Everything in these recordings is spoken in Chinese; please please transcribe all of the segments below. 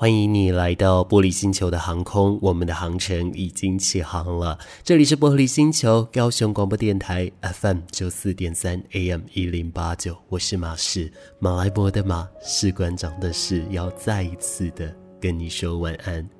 欢迎你来到玻璃星球的航空，我们的航程已经起航了。这里是玻璃星球，高雄广播电台 FM 九四点三 AM 一零八九，我是马氏，马来博的马，士官长的士，要再一次的跟你说晚安。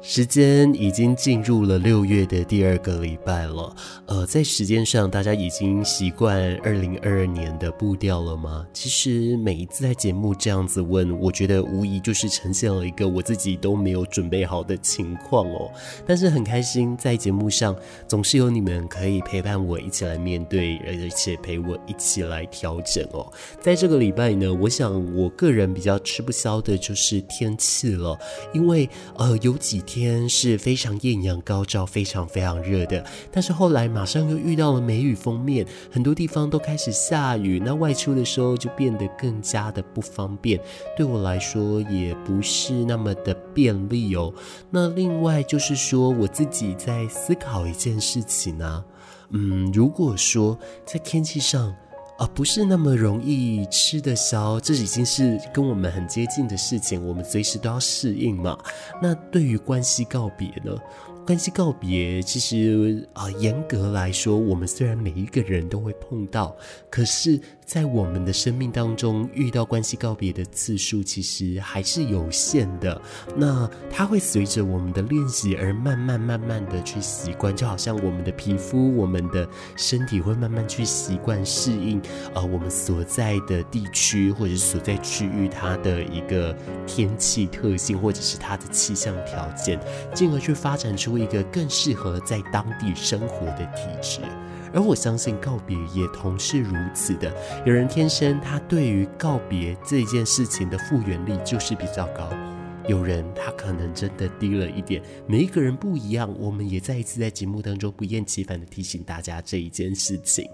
时间已经进入了六月的第二个礼拜了，呃，在时间上，大家已经习惯二零二二年的步调了吗？其实每一次在节目这样子问，我觉得无疑就是呈现了一个我自己都没有准备好的情况哦。但是很开心，在节目上总是有你们可以陪伴我一起来面对，而且陪我一起来调整哦。在这个礼拜呢，我想我个人比较吃不消的就是天气了，因为呃有几天。是非常艳阳高照，非常非常热的。但是后来马上又遇到了梅雨封面，很多地方都开始下雨。那外出的时候就变得更加的不方便，对我来说也不是那么的便利哦。那另外就是说，我自己在思考一件事情呢、嗯，如果说在天气上。啊不是那么容易吃得消，这已经是跟我们很接近的事情，我们随时都要适应嘛。那对于关系告别呢？关系告别，其实啊，严格来说，我们虽然每一个人都会碰到，可是。在我们的生命当中，遇到关系告别的次数其实还是有限的。那它会随着我们的练习而慢慢慢慢的去习惯，就好像我们的皮肤、我们的身体会慢慢去习惯适应，呃，我们所在的地区或者所在区域它的一个天气特性，或者是它的气象条件，进而去发展出一个更适合在当地生活的体质。而我相信告别也同是如此的。有人天生他对于告别这件事情的复原力就是比较高，有人他可能真的低了一点。每一个人不一样，我们也再一次在节目当中不厌其烦的提醒大家这一件事情。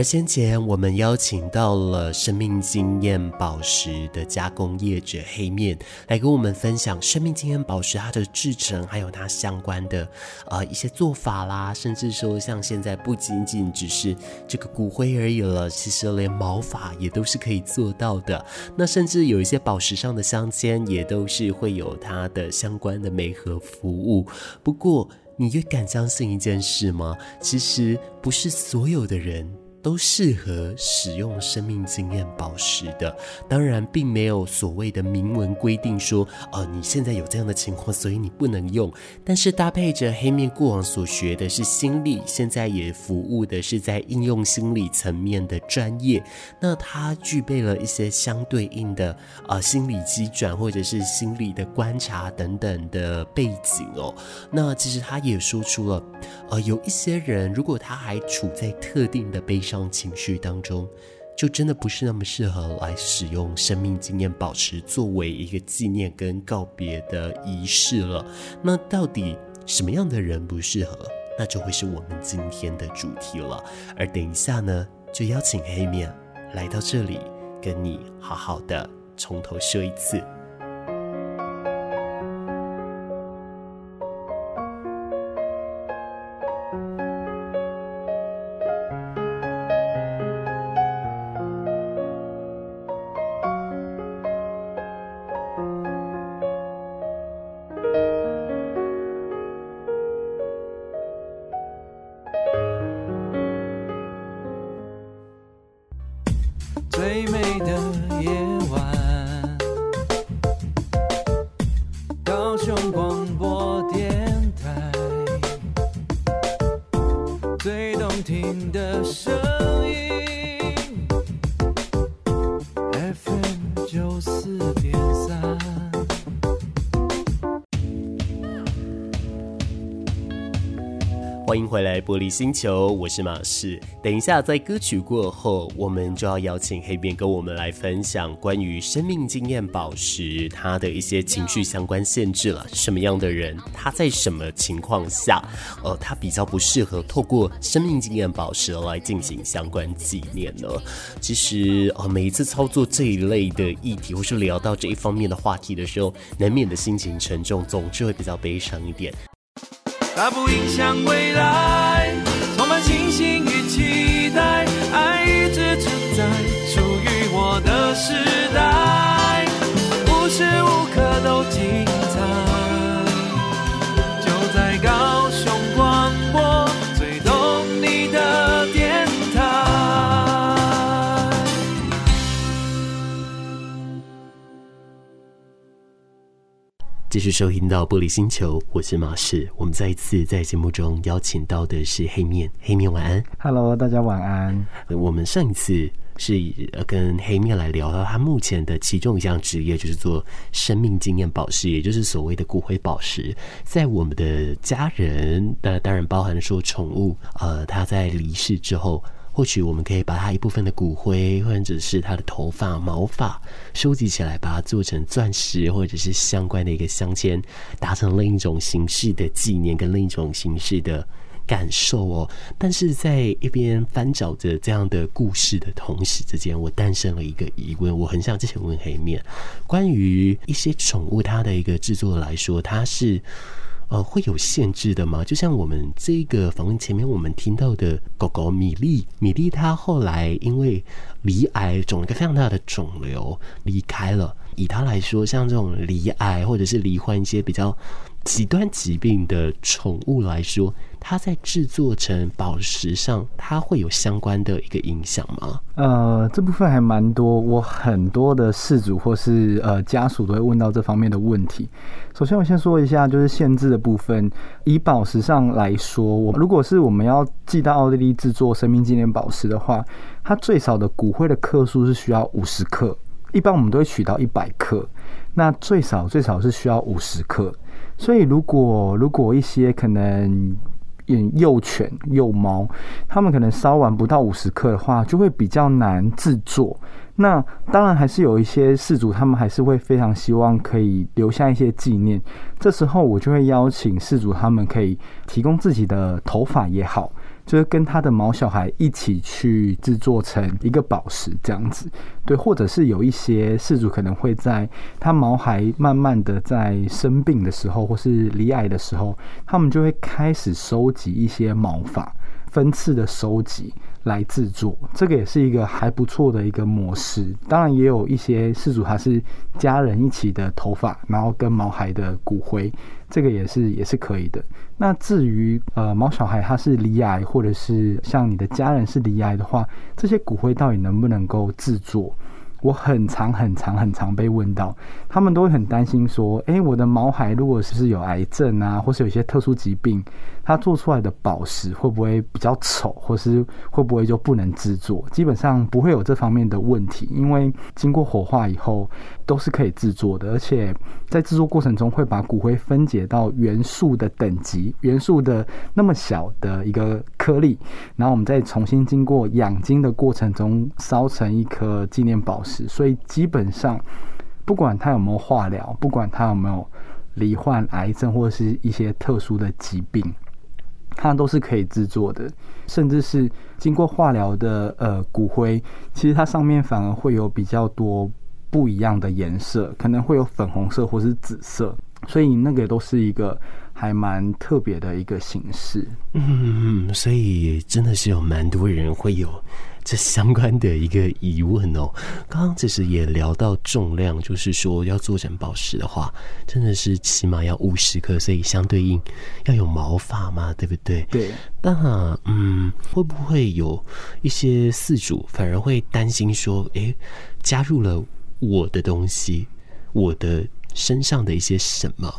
而先前我们邀请到了生命经验宝石的加工业者黑面来跟我们分享生命经验宝石它的制成，还有它相关的呃一些做法啦，甚至说像现在不仅仅只是这个骨灰而已了，其实连毛发也都是可以做到的。那甚至有一些宝石上的镶嵌也都是会有它的相关的媒合服务。不过，你也敢相信一件事吗？其实不是所有的人。都适合使用生命经验宝石的，当然并没有所谓的明文规定说，呃，你现在有这样的情况，所以你不能用。但是搭配着黑面过往所学的是心理，现在也服务的是在应用心理层面的专业，那它具备了一些相对应的呃心理机转或者是心理的观察等等的背景哦。那其实他也说出了，呃，有一些人如果他还处在特定的悲。情绪当中，就真的不是那么适合来使用生命经验宝石作为一个纪念跟告别的仪式了。那到底什么样的人不适合？那就会是我们今天的主题了。而等一下呢，就邀请黑面来到这里，跟你好好的从头说一次。欢迎回来，玻璃星球，我是马仕。等一下，在歌曲过后，我们就要邀请黑面跟我们来分享关于生命经验宝石它的一些情绪相关限制了。什么样的人，他在什么情况下，呃，他比较不适合透过生命经验宝石来进行相关纪念呢？其实，呃，每一次操作这一类的议题，或是聊到这一方面的话题的时候，难免的心情沉重，总是会比较悲伤一点。它不影响未来，继续收听到玻璃星球，我是马氏。我们再一次在节目中邀请到的是黑面，黑面晚安。Hello，大家晚安。我们上一次是跟黑面来聊到他目前的其中一项职业，就是做生命经验宝石，也就是所谓的骨灰宝石。在我们的家人，那当然包含说宠物，呃，他在离世之后。或许我们可以把它一部分的骨灰，或者是它的头发、毛发收集起来，把它做成钻石，或者是相关的一个镶嵌，达成另一种形式的纪念跟另一种形式的感受哦。但是在一边翻找着这样的故事的同时之间，我诞生了一个疑问，我很想之前问黑面，关于一些宠物它的一个制作来说，它是。呃，会有限制的吗？就像我们这个访问前面我们听到的狗狗米粒，米粒它后来因为鼻癌，肿了个非常大的肿瘤离开了。以它来说，像这种鼻癌或者是罹患一些比较极端疾病的宠物来说，它在制作成宝石上，它会有相关的一个影响吗？呃，这部分还蛮多，我很多的饲主或是呃家属都会问到这方面的问题。首先，我先说一下，就是限制的部分。以宝石上来说，我如果是我们要寄到奥地利制作生命纪念宝石的话，它最少的骨灰的克数是需要五十克，一般我们都会取到一百克，那最少最少是需要五十克。所以，如果如果一些可能幼犬、幼猫，他们可能烧完不到五十克的话，就会比较难制作。那当然还是有一些事主，他们还是会非常希望可以留下一些纪念。这时候，我就会邀请事主，他们可以提供自己的头发也好。就是跟他的毛小孩一起去制作成一个宝石这样子，对，或者是有一些事主可能会在他毛孩慢慢的在生病的时候，或是离癌的时候，他们就会开始收集一些毛发，分次的收集。来制作，这个也是一个还不错的一个模式。当然，也有一些事主他是家人一起的头发，然后跟毛孩的骨灰，这个也是也是可以的。那至于呃毛小孩他是离癌，或者是像你的家人是离癌的话，这些骨灰到底能不能够制作？我很常很常很常被问到，他们都会很担心说，诶，我的毛孩如果是不是有癌症啊，或是有一些特殊疾病，他做出来的宝石会不会比较丑，或是会不会就不能制作？基本上不会有这方面的问题，因为经过火化以后都是可以制作的，而且在制作过程中会把骨灰分解到元素的等级，元素的那么小的一个颗粒，然后我们再重新经过养精的过程中烧成一颗纪念宝石。所以基本上，不管他有没有化疗，不管他有没有罹患癌症或者是一些特殊的疾病，它都是可以制作的。甚至是经过化疗的呃骨灰，其实它上面反而会有比较多不一样的颜色，可能会有粉红色或是紫色，所以那个都是一个还蛮特别的一个形式。嗯，所以真的是有蛮多人会有。这相关的一个疑问哦，刚刚其实也聊到重量，就是说要做成宝石的话，真的是起码要五十克，所以相对应要有毛发嘛，对不对？对。那嗯，会不会有一些饲主反而会担心说，诶，加入了我的东西，我的身上的一些什么，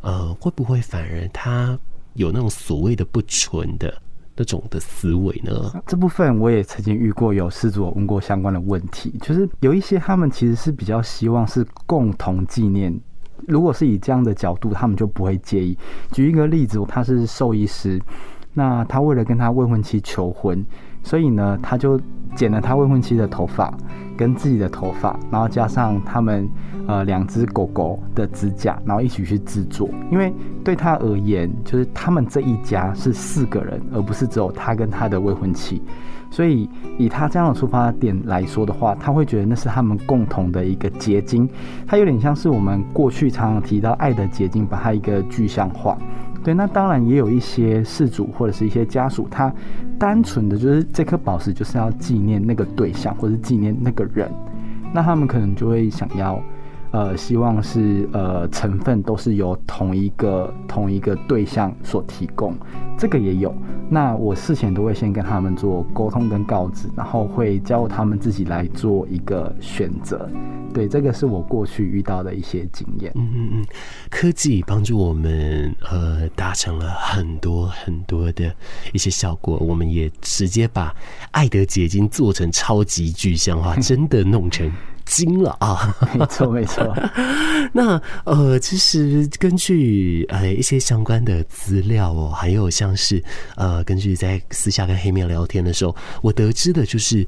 呃，会不会反而他有那种所谓的不纯的？那种的思维呢？这部分我也曾经遇过，有饲主问过相关的问题，就是有一些他们其实是比较希望是共同纪念。如果是以这样的角度，他们就不会介意。举一个例子，他是兽医师，那他为了跟他未婚妻求婚，所以呢，他就剪了他未婚妻的头发跟自己的头发，然后加上他们呃两只狗狗的指甲，然后一起去制作。因为对他而言，就是他们这一家是四个人，而不是只有他跟他的未婚妻。所以，以他这样的出发点来说的话，他会觉得那是他们共同的一个结晶。他有点像是我们过去常常提到爱的结晶，把它一个具象化。对，那当然也有一些事主或者是一些家属，他单纯的就是这颗宝石就是要纪念那个对象，或者纪念那个人，那他们可能就会想要。呃，希望是呃成分都是由同一个同一个对象所提供，这个也有。那我事前都会先跟他们做沟通跟告知，然后会教他们自己来做一个选择。对，这个是我过去遇到的一些经验。嗯嗯嗯，科技帮助我们呃达成了很多很多的一些效果，我们也直接把爱的结晶做成超级具象化，真的弄成。精了啊！没错，没错。那呃，其实根据呃一些相关的资料哦，还有像是呃，根据在私下跟黑面聊天的时候，我得知的就是。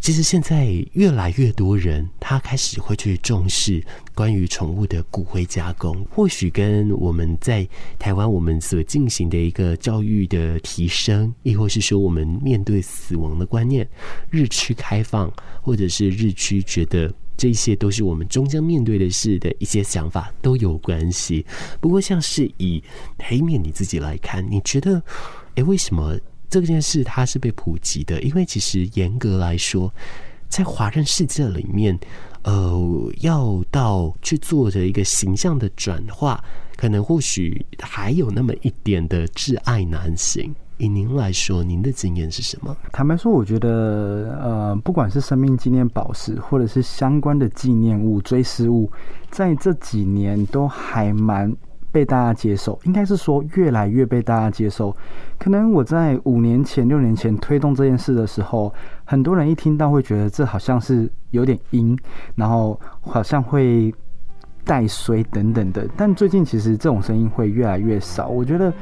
其实现在越来越多人，他开始会去重视关于宠物的骨灰加工，或许跟我们在台湾我们所进行的一个教育的提升，亦或是说我们面对死亡的观念日趋开放，或者是日趋觉得这些都是我们终将面对的事的一些想法都有关系。不过，像是以黑面你自己来看，你觉得，诶，为什么？这件事它是被普及的，因为其实严格来说，在华人世界里面，呃，要到去做着一个形象的转化，可能或许还有那么一点的挚爱难行。以您来说，您的经验是什么？坦白说，我觉得，呃，不管是生命纪念宝石，或者是相关的纪念物、追思物，在这几年都还蛮。被大家接受，应该是说越来越被大家接受。可能我在五年前、六年前推动这件事的时候，很多人一听到会觉得这好像是有点阴，然后好像会带衰等等的。但最近其实这种声音会越来越少。我觉得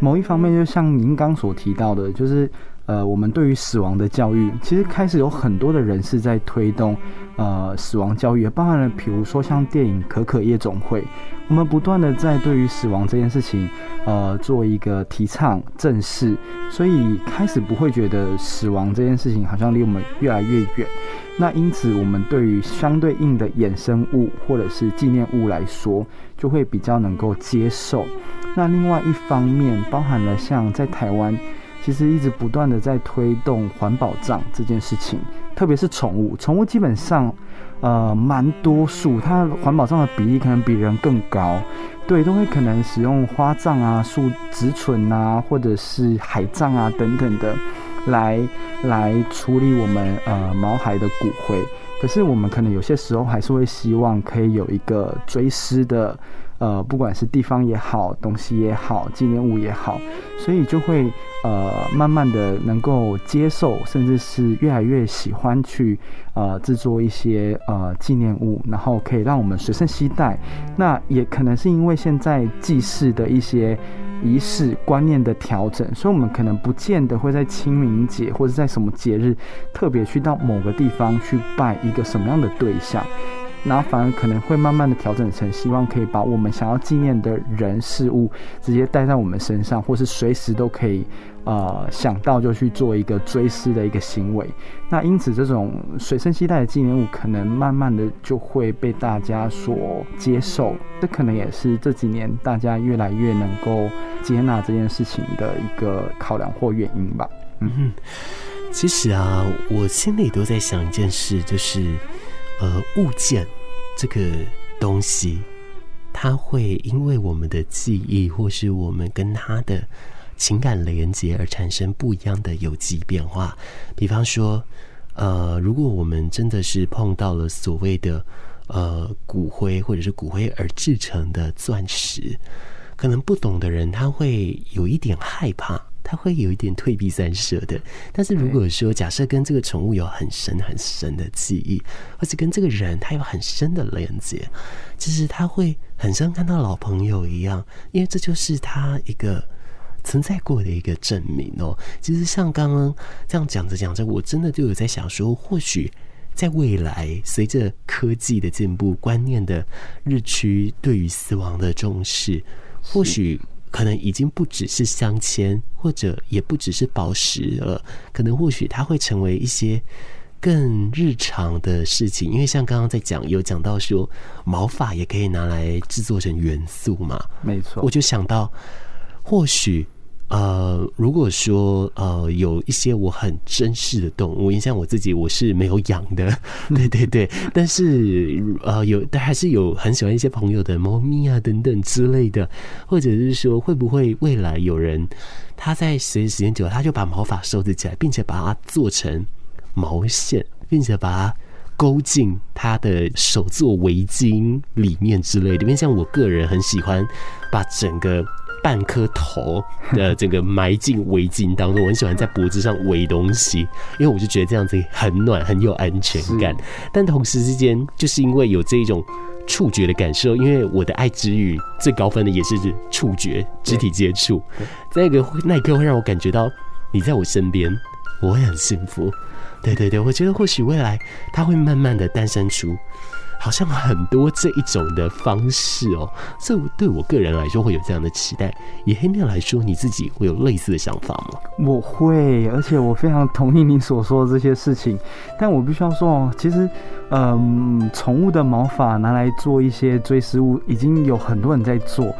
某一方面，就像您刚所提到的，就是。呃，我们对于死亡的教育，其实开始有很多的人是在推动，呃，死亡教育，包含了比如说像电影《可可夜总会》，我们不断的在对于死亡这件事情，呃，做一个提倡、正视，所以开始不会觉得死亡这件事情好像离我们越来越远。那因此，我们对于相对应的衍生物或者是纪念物来说，就会比较能够接受。那另外一方面，包含了像在台湾。其实一直不断的在推动环保葬这件事情，特别是宠物，宠物基本上，呃，蛮多数，它环保葬的比例可能比人更高，对，都会可能使用花葬啊、树植存啊，或者是海葬啊等等的，来来处理我们呃毛孩的骨灰。可是我们可能有些时候还是会希望可以有一个追思的。呃，不管是地方也好，东西也好，纪念物也好，所以就会呃，慢慢的能够接受，甚至是越来越喜欢去呃制作一些呃纪念物，然后可以让我们随身携带。那也可能是因为现在祭祀的一些仪式观念的调整，所以我们可能不见得会在清明节或者在什么节日特别去到某个地方去拜一个什么样的对象。然后反而可能会慢慢的调整成，希望可以把我们想要纪念的人事物直接带在我们身上，或是随时都可以，呃，想到就去做一个追思的一个行为。那因此，这种随身携带的纪念物，可能慢慢的就会被大家所接受。这可能也是这几年大家越来越能够接纳这件事情的一个考量或原因吧。嗯哼，其实啊，我心里都在想一件事，就是。呃，物件这个东西，它会因为我们的记忆，或是我们跟它的情感连接而产生不一样的有机变化。比方说，呃，如果我们真的是碰到了所谓的呃骨灰，或者是骨灰而制成的钻石，可能不懂的人他会有一点害怕。他会有一点退避三舍的，但是如果说假设跟这个宠物有很深很深的记忆，或者跟这个人他有很深的连接，其实他会很像看到老朋友一样，因为这就是他一个存在过的一个证明哦。其实像刚刚这样讲着讲着，我真的就有在想说，或许在未来，随着科技的进步，观念的日趋，对于死亡的重视，或许可能已经不只是镶嵌，或者也不只是宝石了，可能或许它会成为一些。更日常的事情，因为像刚刚在讲，有讲到说毛发也可以拿来制作成元素嘛，没错。我就想到，或许呃，如果说呃，有一些我很珍视的动物，因为像我自己我是没有养的，对对对，但是呃，有但还是有很喜欢一些朋友的猫咪啊等等之类的，或者是说会不会未来有人他在随着时间久了，他就把毛发收集起来，并且把它做成。毛线，并且把它勾进他的手作围巾里面之类的。因为像我个人很喜欢把整个半颗头的这个埋进围巾当中，我很喜欢在脖子上围东西，因为我就觉得这样子很暖，很有安全感。但同时之间，就是因为有这一种触觉的感受，因为我的爱之语最高分的也是触觉、肢体接触，在那个那一刻会让我感觉到你在我身边，我会很幸福。对对对，我觉得或许未来它会慢慢的诞生出，好像很多这一种的方式哦。这对我个人来说会有这样的期待。以黑面来说，你自己会有类似的想法吗？我会，而且我非常同意你所说的这些事情。但我必须要说哦，其实。嗯，宠物的毛发拿来做一些追思物，已经有很多人在做。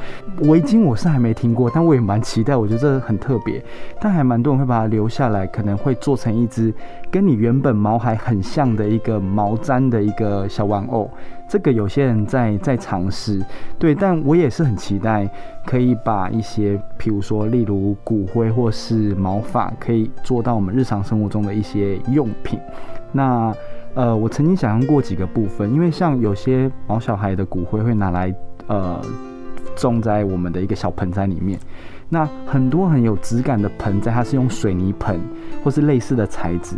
围巾我是还没听过，但我也蛮期待，我觉得这很特别。但还蛮多人会把它留下来，可能会做成一只跟你原本毛还很像的一个毛毡的一个小玩偶。这个有些人在在尝试，对，但我也是很期待可以把一些，譬如说，例如骨灰或是毛发，可以做到我们日常生活中的一些用品。那。呃，我曾经想象过几个部分，因为像有些毛小孩的骨灰会拿来呃种在我们的一个小盆栽里面，那很多很有质感的盆栽，它是用水泥盆或是类似的材质。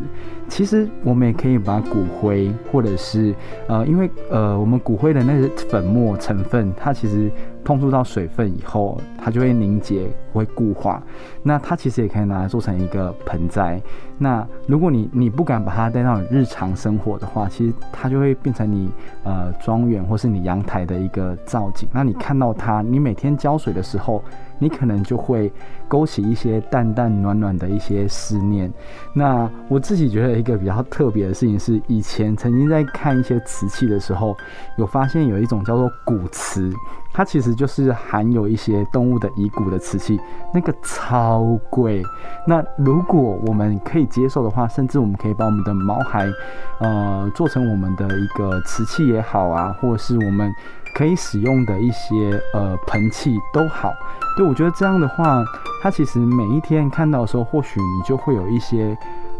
其实我们也可以把骨灰，或者是呃，因为呃，我们骨灰的那个粉末成分，它其实碰触到水分以后，它就会凝结，会固化。那它其实也可以拿来做成一个盆栽。那如果你你不敢把它带到你日常生活的话，其实它就会变成你呃庄园或是你阳台的一个造景。那你看到它，你每天浇水的时候，你可能就会勾起一些淡淡暖暖的一些思念。那我自己觉得。一个比较特别的事情是，以前曾经在看一些瓷器的时候，有发现有一种叫做骨瓷，它其实就是含有一些动物的遗骨的瓷器，那个超贵。那如果我们可以接受的话，甚至我们可以把我们的毛孩，呃，做成我们的一个瓷器也好啊，或者是我们可以使用的一些呃盆器都好。对，我觉得这样的话，它其实每一天看到的时候，或许你就会有一些。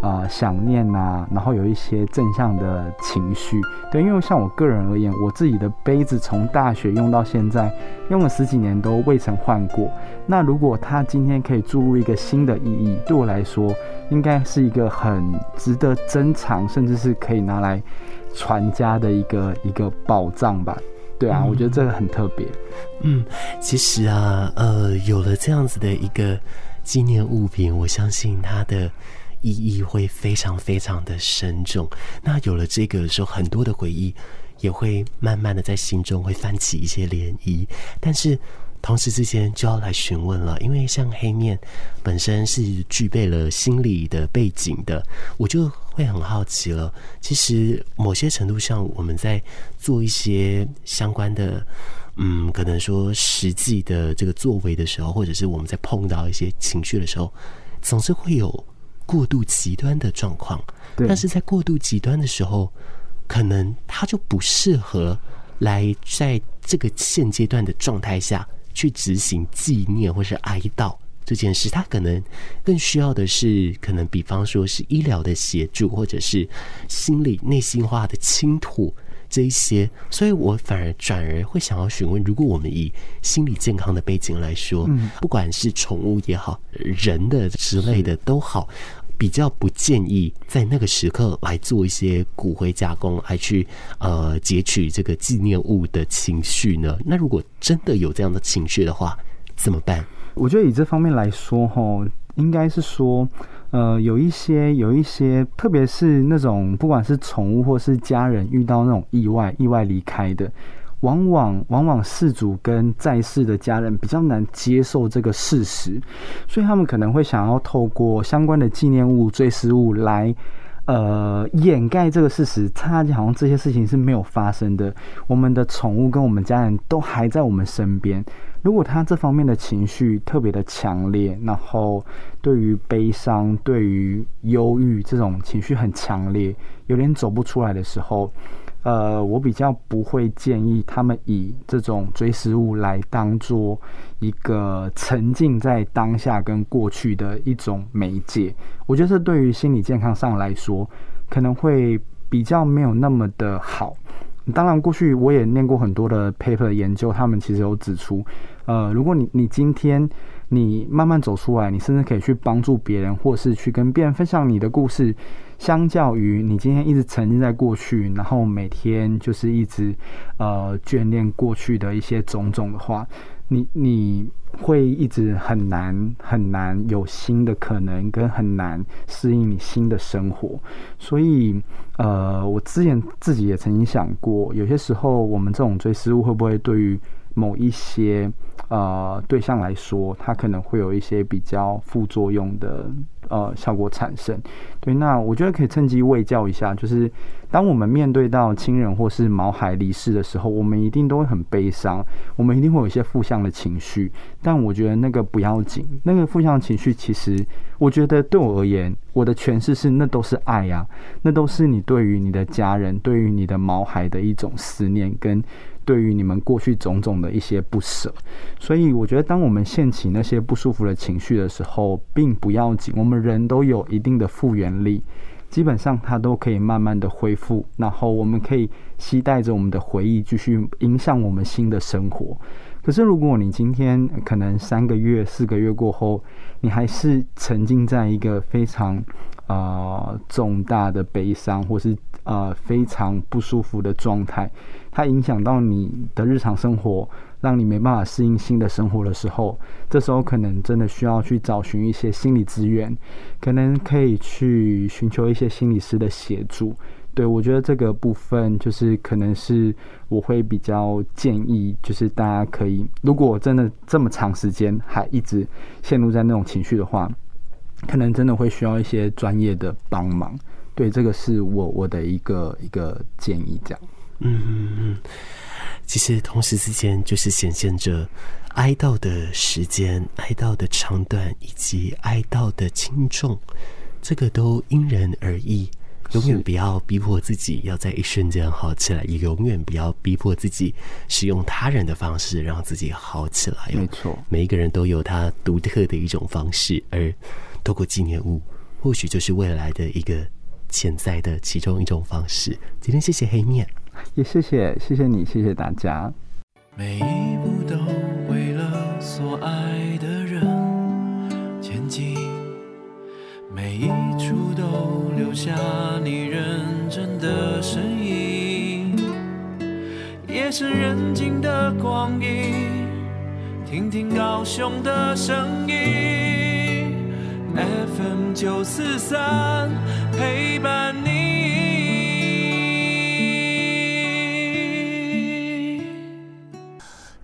啊、呃，想念呐、啊，然后有一些正向的情绪，对，因为像我个人而言，我自己的杯子从大学用到现在，用了十几年都未曾换过。那如果他今天可以注入一个新的意义，对我来说，应该是一个很值得珍藏，甚至是可以拿来传家的一个一个宝藏吧。对啊，我觉得这个很特别。嗯，其实啊，呃，有了这样子的一个纪念物品，我相信它的。意义会非常非常的深重。那有了这个的时候，很多的回忆也会慢慢的在心中会泛起一些涟漪。但是同时之间就要来询问了，因为像黑面本身是具备了心理的背景的，我就会很好奇了。其实某些程度上，我们在做一些相关的，嗯，可能说实际的这个作为的时候，或者是我们在碰到一些情绪的时候，总是会有。过度极端的状况，但是在过度极端的时候，可能他就不适合来在这个现阶段的状态下去执行纪念或是哀悼这件事。他可能更需要的是，可能比方说是医疗的协助，或者是心理内心化的倾吐。这一些，所以我反而转而会想要询问：如果我们以心理健康的背景来说，嗯，不管是宠物也好，人的之类的都好，比较不建议在那个时刻来做一些骨灰加工，来去呃截取这个纪念物的情绪呢？那如果真的有这样的情绪的话，怎么办？我觉得以这方面来说，吼，应该是说，呃，有一些有一些，特别是那种不管是宠物或是家人遇到那种意外、意外离开的。往往往往事主跟在世的家人比较难接受这个事实，所以他们可能会想要透过相关的纪念物、追思物来，呃，掩盖这个事实。他好像这些事情是没有发生的。我们的宠物跟我们家人都还在我们身边。如果他这方面的情绪特别的强烈，然后对于悲伤、对于忧郁这种情绪很强烈，有点走不出来的时候。呃，我比较不会建议他们以这种追思物来当做一个沉浸在当下跟过去的一种媒介。我觉得这对于心理健康上来说，可能会比较没有那么的好。当然，过去我也念过很多的 paper 研究，他们其实有指出，呃，如果你你今天你慢慢走出来，你甚至可以去帮助别人，或是去跟别人分享你的故事。相较于你今天一直沉浸在过去，然后每天就是一直呃眷恋过去的一些种种的话，你你会一直很难很难有新的可能，跟很难适应你新的生活。所以呃，我之前自己也曾经想过，有些时候我们这种追思物会不会对于某一些呃对象来说，它可能会有一些比较副作用的。呃，效果产生，对，那我觉得可以趁机卫教一下，就是当我们面对到亲人或是毛孩离世的时候，我们一定都会很悲伤，我们一定会有一些负向的情绪，但我觉得那个不要紧，那个负向情绪其实，我觉得对我而言，我的诠释是那都是爱呀，那都是你对于你的家人，对于你的毛孩的一种思念跟。对于你们过去种种的一些不舍，所以我觉得，当我们掀起那些不舒服的情绪的时候，并不要紧。我们人都有一定的复原力，基本上它都可以慢慢的恢复。然后我们可以期待着我们的回忆，继续影响我们新的生活。可是，如果你今天可能三个月、四个月过后，你还是沉浸在一个非常啊、重大的悲伤，或是啊、非常不舒服的状态。它影响到你的日常生活，让你没办法适应新的生活的时候，这时候可能真的需要去找寻一些心理资源，可能可以去寻求一些心理师的协助。对，我觉得这个部分就是可能是我会比较建议，就是大家可以，如果真的这么长时间还一直陷入在那种情绪的话，可能真的会需要一些专业的帮忙。对，这个是我我的一个一个建议，这样。嗯嗯嗯，其实同时之间就是显现着哀悼的时间、哀悼的长短以及哀悼的轻重，这个都因人而异。永远不要逼迫自己要在一瞬间好起来，也永远不要逼迫自己使用他人的方式让自己好起来。没错，每一个人都有他独特的一种方式，而透过纪念物，或许就是未来的一个潜在的其中一种方式。今天谢谢黑面。也谢谢，谢谢你，谢谢大家。每一步都为了所爱的人前进，每一处都留下你认真的身影。夜深人静的光阴，听听高雄的声音，FM 九四三陪伴你。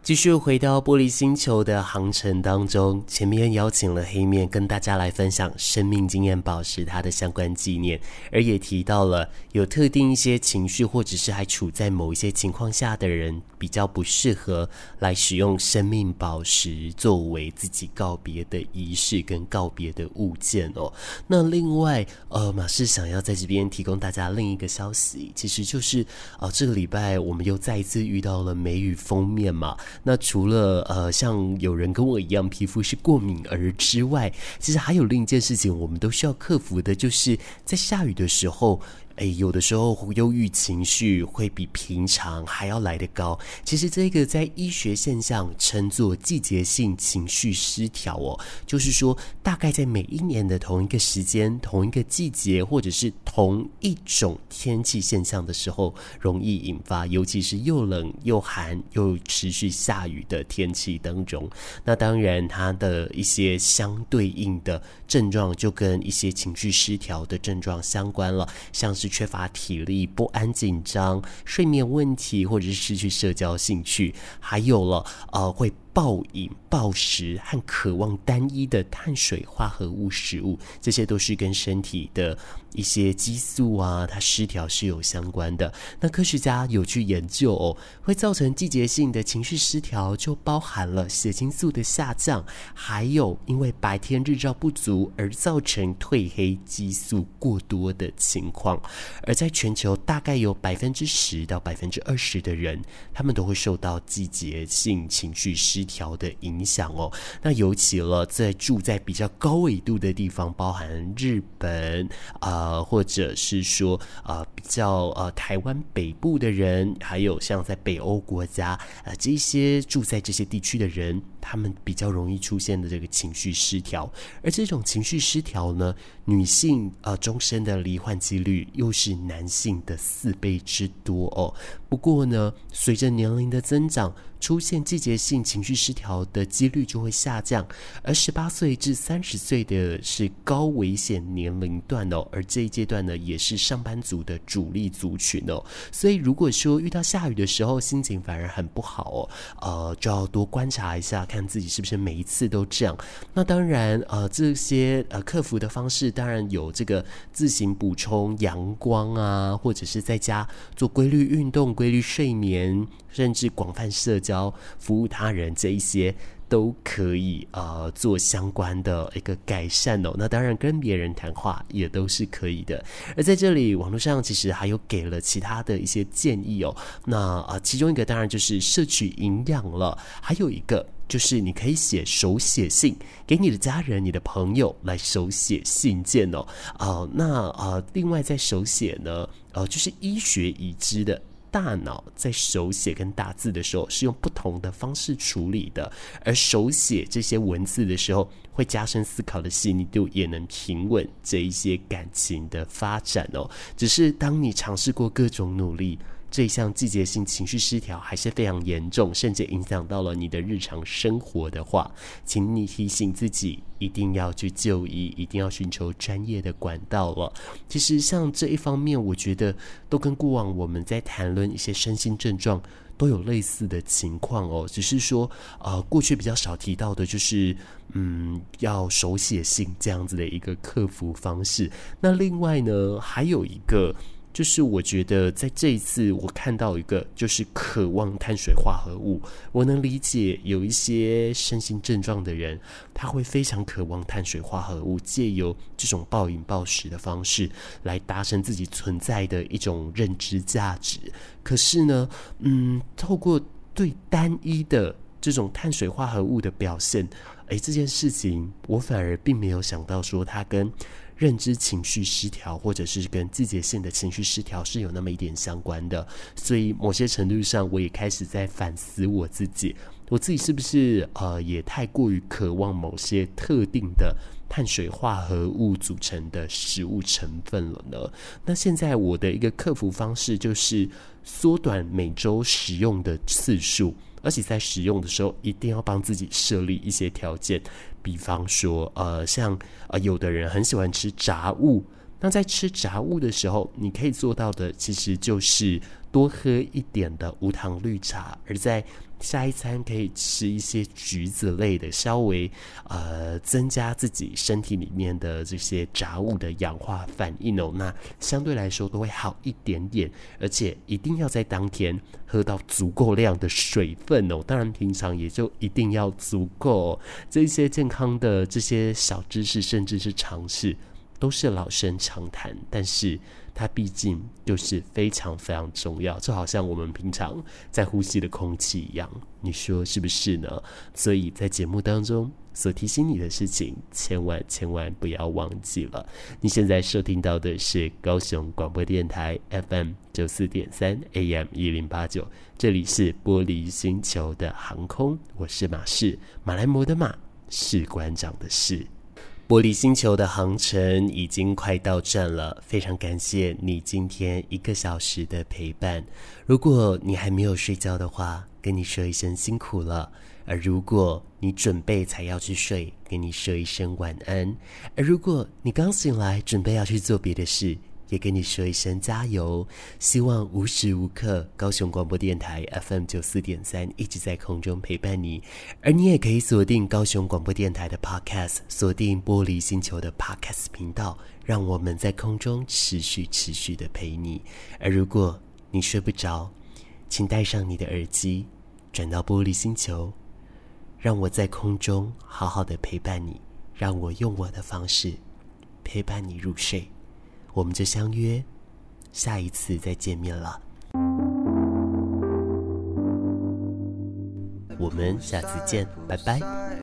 继续回到玻璃星球的航程当中，前面邀请了黑面跟大家来分享生命经验宝石它的相关纪念，而也提到了有特定一些情绪或者是还处在某一些情况下的人，比较不适合来使用生命宝石作为自己告别的仪式跟告别的物件哦。那另外，呃，马氏想要在这边提供大家另一个消息，其实就是啊、呃，这个礼拜我们又再一次遇到了梅雨封面嘛。那除了呃，像有人跟我一样皮肤是过敏儿之外，其实还有另一件事情，我们都需要克服的，就是在下雨的时候，哎，有的时候忧郁情绪会比平常还要来得高。其实这个在医学现象称作季节性情绪失调哦，就是说大概在每一年的同一个时间、同一个季节，或者是同一种天气现象的时候，容易引发，尤其是又冷又寒又持续下雨的天气当中。那当然，它的一些相对应的症状就跟一些情绪失调的症状相关了，像是是缺乏体力、不安、紧张、睡眠问题，或者是失去社交兴趣，还有了呃会。暴饮暴食和渴望单一的碳水化合物食物，这些都是跟身体的一些激素啊，它失调是有相关的。那科学家有去研究哦，会造成季节性的情绪失调，就包含了血清素的下降，还有因为白天日照不足而造成褪黑激素过多的情况。而在全球，大概有百分之十到百分之二十的人，他们都会受到季节性情绪失调。的影响哦，那尤其了，在住在比较高纬度的地方，包含日本啊、或者是说啊、比较呃台湾北部的人，还有像在北欧国家啊、这些住在这些地区的人，他们比较容易出现的这个情绪失调，而这种情绪失调呢，女性呃终身的罹患几率又是男性的四倍之多哦。不过呢，随着年龄的增长，出现季节性情绪失调的几率就会下降，而十八岁至三十岁的是高危险年龄段哦，而这一阶段呢，也是上班族的主力族群哦。所以如果说遇到下雨的时候，心情反而很不好哦，呃，就要多观察一下，看自己是不是每一次都这样。那当然，呃，这些呃克服的方式，当然有这个自行补充阳光啊，或者是在家做规律运动、规律睡眠。甚至广泛社交、服务他人这一些都可以呃做相关的一个改善哦。那当然跟别人谈话也都是可以的。而在这里网络上其实还有给了其他的一些建议哦。那呃其中一个当然就是摄取营养了，还有一个就是你可以写手写信给你的家人、你的朋友来手写信件哦。呃那呃另外在手写呢呃就是医学已知的。大脑在手写跟打字的时候是用不同的方式处理的，而手写这些文字的时候，会加深思考的细腻度，也能平稳这一些感情的发展哦。只是当你尝试过各种努力。这项季节性情绪失调还是非常严重，甚至影响到了你的日常生活的话，请你提醒自己一定要去就医，一定要寻求专业的管道了。其实像这一方面，我觉得都跟过往我们在谈论一些身心症状都有类似的情况哦，只是说呃过去比较少提到的就是嗯要手写信这样子的一个克服方式。那另外呢，还有一个。就是我觉得在这一次，我看到一个就是渴望碳水化合物。我能理解有一些身心症状的人，他会非常渴望碳水化合物，借由这种暴饮暴食的方式来达成自己存在的一种认知价值。可是呢，嗯，透过对单一的这种碳水化合物的表现，诶，这件事情我反而并没有想到说它跟。认知情绪失调，或者是跟季节性的情绪失调是有那么一点相关的，所以某些程度上，我也开始在反思我自己，我自己是不是呃也太过于渴望某些特定的碳水化合物组成的食物成分了呢？那现在我的一个克服方式就是缩短每周使用的次数。而且在使用的时候，一定要帮自己设立一些条件，比方说，呃，像呃，有的人很喜欢吃炸物，那在吃炸物的时候，你可以做到的，其实就是多喝一点的无糖绿茶，而在下一餐可以吃一些橘子类的，稍微呃增加自己身体里面的这些杂物的氧化反应哦，那相对来说都会好一点点，而且一定要在当天喝到足够量的水分哦，当然平常也就一定要足够。这些健康的这些小知识，甚至是常识。都是老生常谈，但是它毕竟就是非常非常重要，就好像我们平常在呼吸的空气一样，你说是不是呢？所以在节目当中所提醒你的事情，千万千万不要忘记了。你现在收听到的是高雄广播电台 FM 九四点三 AM 一零八九，这里是玻璃星球的航空，我是马士，马来摩的马。士官长的士，玻璃星球的航程已经快到站了。非常感谢你今天一个小时的陪伴。如果你还没有睡觉的话，跟你说一声辛苦了；而如果你准备才要去睡，跟你说一声晚安；而如果你刚醒来，准备要去做别的事。也跟你说一声加油，希望无时无刻高雄广播电台 FM 九四点三一直在空中陪伴你，而你也可以锁定高雄广播电台的 Podcast，锁定玻璃星球的 Podcast 频道，让我们在空中持续持续的陪你。而如果你睡不着，请戴上你的耳机，转到玻璃星球，让我在空中好好的陪伴你，让我用我的方式陪伴你入睡。我们就相约下一次再见面了。我们下次见，拜拜。